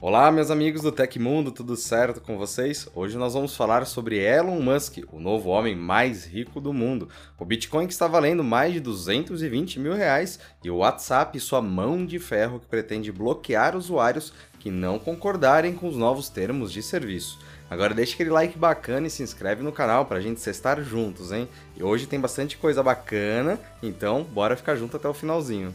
Olá, meus amigos do Tecmundo, tudo certo com vocês? Hoje nós vamos falar sobre Elon Musk, o novo homem mais rico do mundo. O Bitcoin que está valendo mais de 220 mil reais e o WhatsApp, sua mão de ferro que pretende bloquear usuários que não concordarem com os novos termos de serviço. Agora deixa aquele like bacana e se inscreve no canal para a gente estar juntos, hein? E hoje tem bastante coisa bacana, então bora ficar junto até o finalzinho.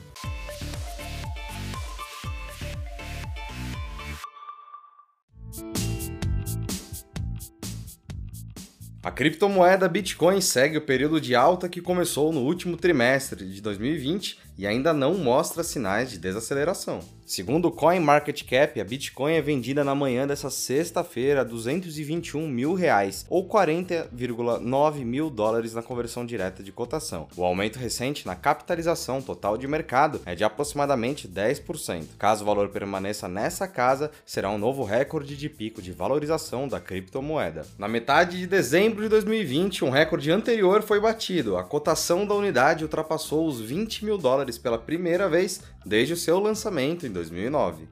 Criptomoeda Bitcoin segue o período de alta que começou no último trimestre de 2020 e ainda não mostra sinais de desaceleração. Segundo o CoinMarketCap, a Bitcoin é vendida na manhã dessa sexta-feira a 221 mil reais, ou 40,9 mil dólares na conversão direta de cotação. O aumento recente na capitalização total de mercado é de aproximadamente 10%. Caso o valor permaneça nessa casa, será um novo recorde de pico de valorização da criptomoeda. Na metade de dezembro de 2020, um recorde anterior foi batido. A cotação da unidade ultrapassou os 20 mil dólares pela primeira vez desde o seu lançamento 2009.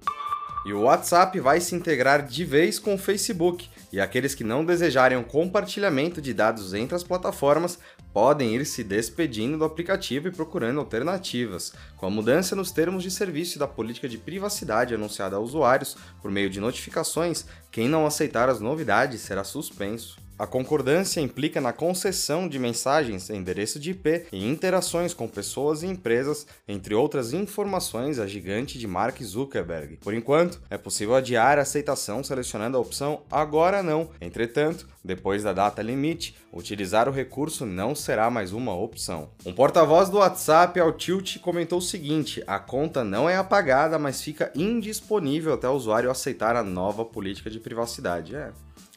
E o WhatsApp vai se integrar de vez com o Facebook, e aqueles que não desejarem o compartilhamento de dados entre as plataformas podem ir se despedindo do aplicativo e procurando alternativas. Com a mudança nos termos de serviço da política de privacidade anunciada a usuários por meio de notificações, quem não aceitar as novidades será suspenso. A concordância implica na concessão de mensagens, endereço de IP e interações com pessoas e empresas, entre outras informações a gigante de Mark Zuckerberg. Por enquanto, é possível adiar a aceitação selecionando a opção Agora não. Entretanto, depois da data limite, utilizar o recurso não será mais uma opção. Um porta-voz do WhatsApp ao Tilt comentou o seguinte: a conta não é apagada, mas fica indisponível até o usuário aceitar a nova política de privacidade. É,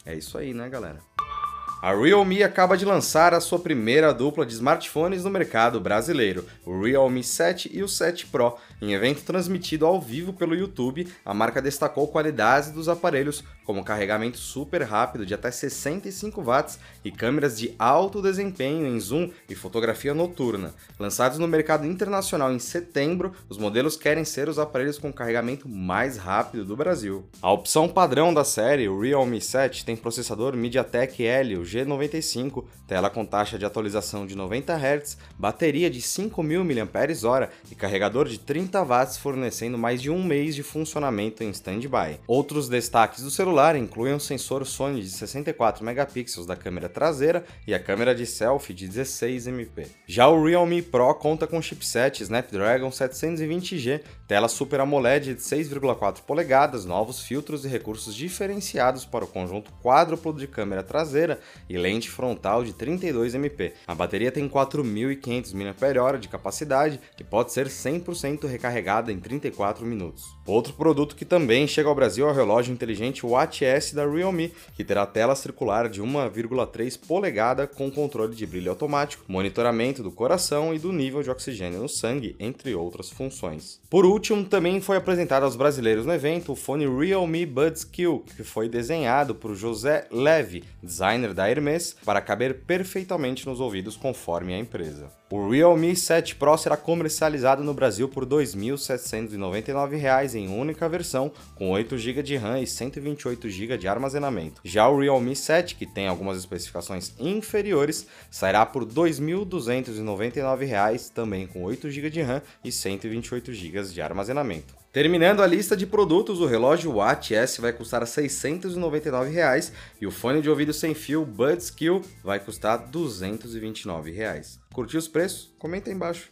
é isso aí, né, galera? A Realme acaba de lançar a sua primeira dupla de smartphones no mercado brasileiro, o Realme 7 e o 7 Pro. Em evento transmitido ao vivo pelo YouTube, a marca destacou qualidades dos aparelhos, como carregamento super rápido de até 65 watts e câmeras de alto desempenho em zoom e fotografia noturna. Lançados no mercado internacional em setembro, os modelos querem ser os aparelhos com carregamento mais rápido do Brasil. A opção padrão da série, o Realme 7, tem processador MediaTek Helio G95, tela com taxa de atualização de 90 Hz, bateria de 5.000 mAh e carregador de 30 watts fornecendo mais de um mês de funcionamento em standby. Outros destaques do celular incluem o sensor Sony de 64 megapixels da câmera traseira e a câmera de selfie de 16 MP. Já o Realme Pro conta com chipset Snapdragon 720G, tela Super AMOLED de 6,4 polegadas, novos filtros e recursos diferenciados para o conjunto quádruplo de câmera traseira e lente frontal de 32 MP. A bateria tem 4.500 mAh de capacidade e pode ser 100% recarregada em 34 minutos. Outro produto que também chega ao Brasil é o relógio inteligente Watch S da Realme, que terá tela circular de 1,3 polegada com controle de brilho automático, monitoramento do coração e do nível de oxigênio no sangue, entre outras funções. Por último, também foi apresentado aos brasileiros no evento o fone Realme Buds Q, que foi desenhado por José Leve, designer da Hermes, para caber perfeitamente nos ouvidos conforme a empresa. O Realme 7 Pro será comercializado no Brasil por R$ 2.799 em única versão, com 8 GB de RAM e 128 GB de armazenamento. Já o Realme 7, que tem algumas especificações inferiores, sairá por R$ 2.299, também com 8 GB de RAM e 128 GB de armazenamento. Terminando a lista de produtos, o relógio Watch S vai custar 699 reais, e o fone de ouvido sem fio Buds Skill vai custar 229 reais. Curtiu os preços? Comenta aí embaixo.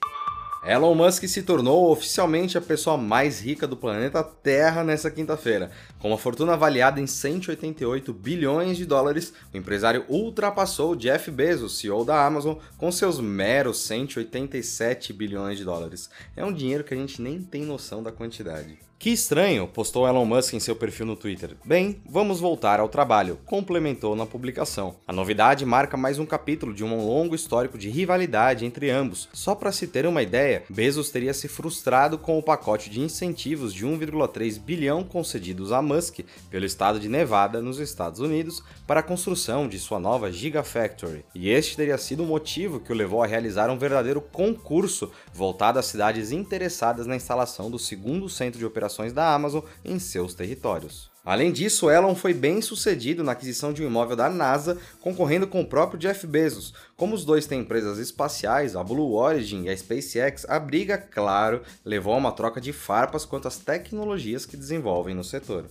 Elon Musk se tornou oficialmente a pessoa mais rica do planeta Terra nessa quinta-feira. Com uma fortuna avaliada em 188 bilhões de dólares, o empresário ultrapassou Jeff Bezos, CEO da Amazon, com seus meros 187 bilhões de dólares. É um dinheiro que a gente nem tem noção da quantidade. Que estranho, postou Elon Musk em seu perfil no Twitter. Bem, vamos voltar ao trabalho, complementou na publicação. A novidade marca mais um capítulo de um longo histórico de rivalidade entre ambos. Só para se ter uma ideia, Bezos teria se frustrado com o pacote de incentivos de 1,3 bilhão concedidos a Musk pelo estado de Nevada, nos Estados Unidos, para a construção de sua nova Gigafactory. E este teria sido o motivo que o levou a realizar um verdadeiro concurso voltado às cidades interessadas na instalação do segundo centro de operações operações da Amazon em seus territórios. Além disso, Elon foi bem sucedido na aquisição de um imóvel da NASA, concorrendo com o próprio Jeff Bezos. Como os dois têm empresas espaciais, a Blue Origin e a SpaceX, a briga, claro, levou a uma troca de farpas quanto às tecnologias que desenvolvem no setor.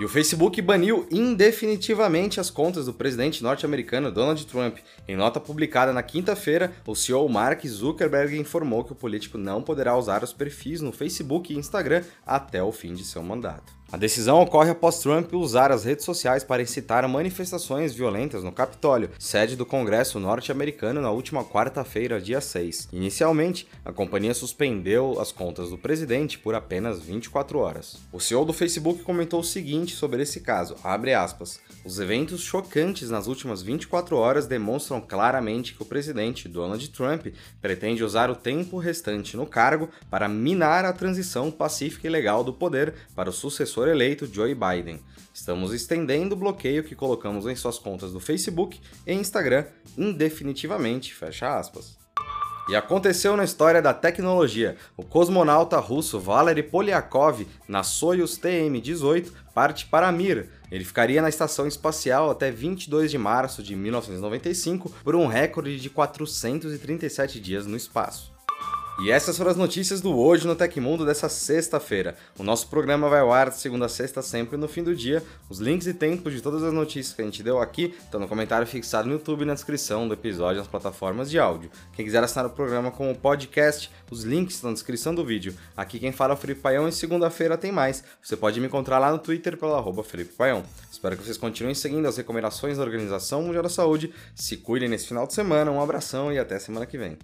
E o Facebook baniu indefinitivamente as contas do presidente norte-americano Donald Trump. Em nota publicada na quinta-feira, o CEO Mark Zuckerberg informou que o político não poderá usar os perfis no Facebook e Instagram até o fim de seu mandato. A decisão ocorre após Trump usar as redes sociais para incitar manifestações violentas no Capitólio, sede do Congresso norte-americano, na última quarta-feira, dia 6. Inicialmente, a companhia suspendeu as contas do presidente por apenas 24 horas. O CEO do Facebook comentou o seguinte sobre esse caso, aspas, Os eventos chocantes nas últimas 24 horas demonstram claramente que o presidente Donald Trump pretende usar o tempo restante no cargo para minar a transição pacífica e legal do poder para o sucessor sucessor eleito Joe Biden. Estamos estendendo o bloqueio que colocamos em suas contas do Facebook e Instagram indefinitivamente, fecha aspas. E aconteceu na história da tecnologia. O cosmonauta russo Valery Polyakov, na Soyuz TM-18, parte para Mir. Ele ficaria na estação espacial até 22 de março de 1995 por um recorde de 437 dias no espaço. E essas foram as notícias do Hoje no Tecmundo dessa sexta-feira. O nosso programa vai ao ar de segunda a sexta, sempre no fim do dia. Os links e tempos de todas as notícias que a gente deu aqui estão no comentário fixado no YouTube e na descrição do episódio nas plataformas de áudio. Quem quiser assinar o programa como podcast, os links estão na descrição do vídeo. Aqui quem fala é o Felipe Paião e segunda-feira tem mais. Você pode me encontrar lá no Twitter pelo arroba Felipe Paião. Espero que vocês continuem seguindo as recomendações da Organização Mundial da Saúde. Se cuidem nesse final de semana, um abração e até semana que vem.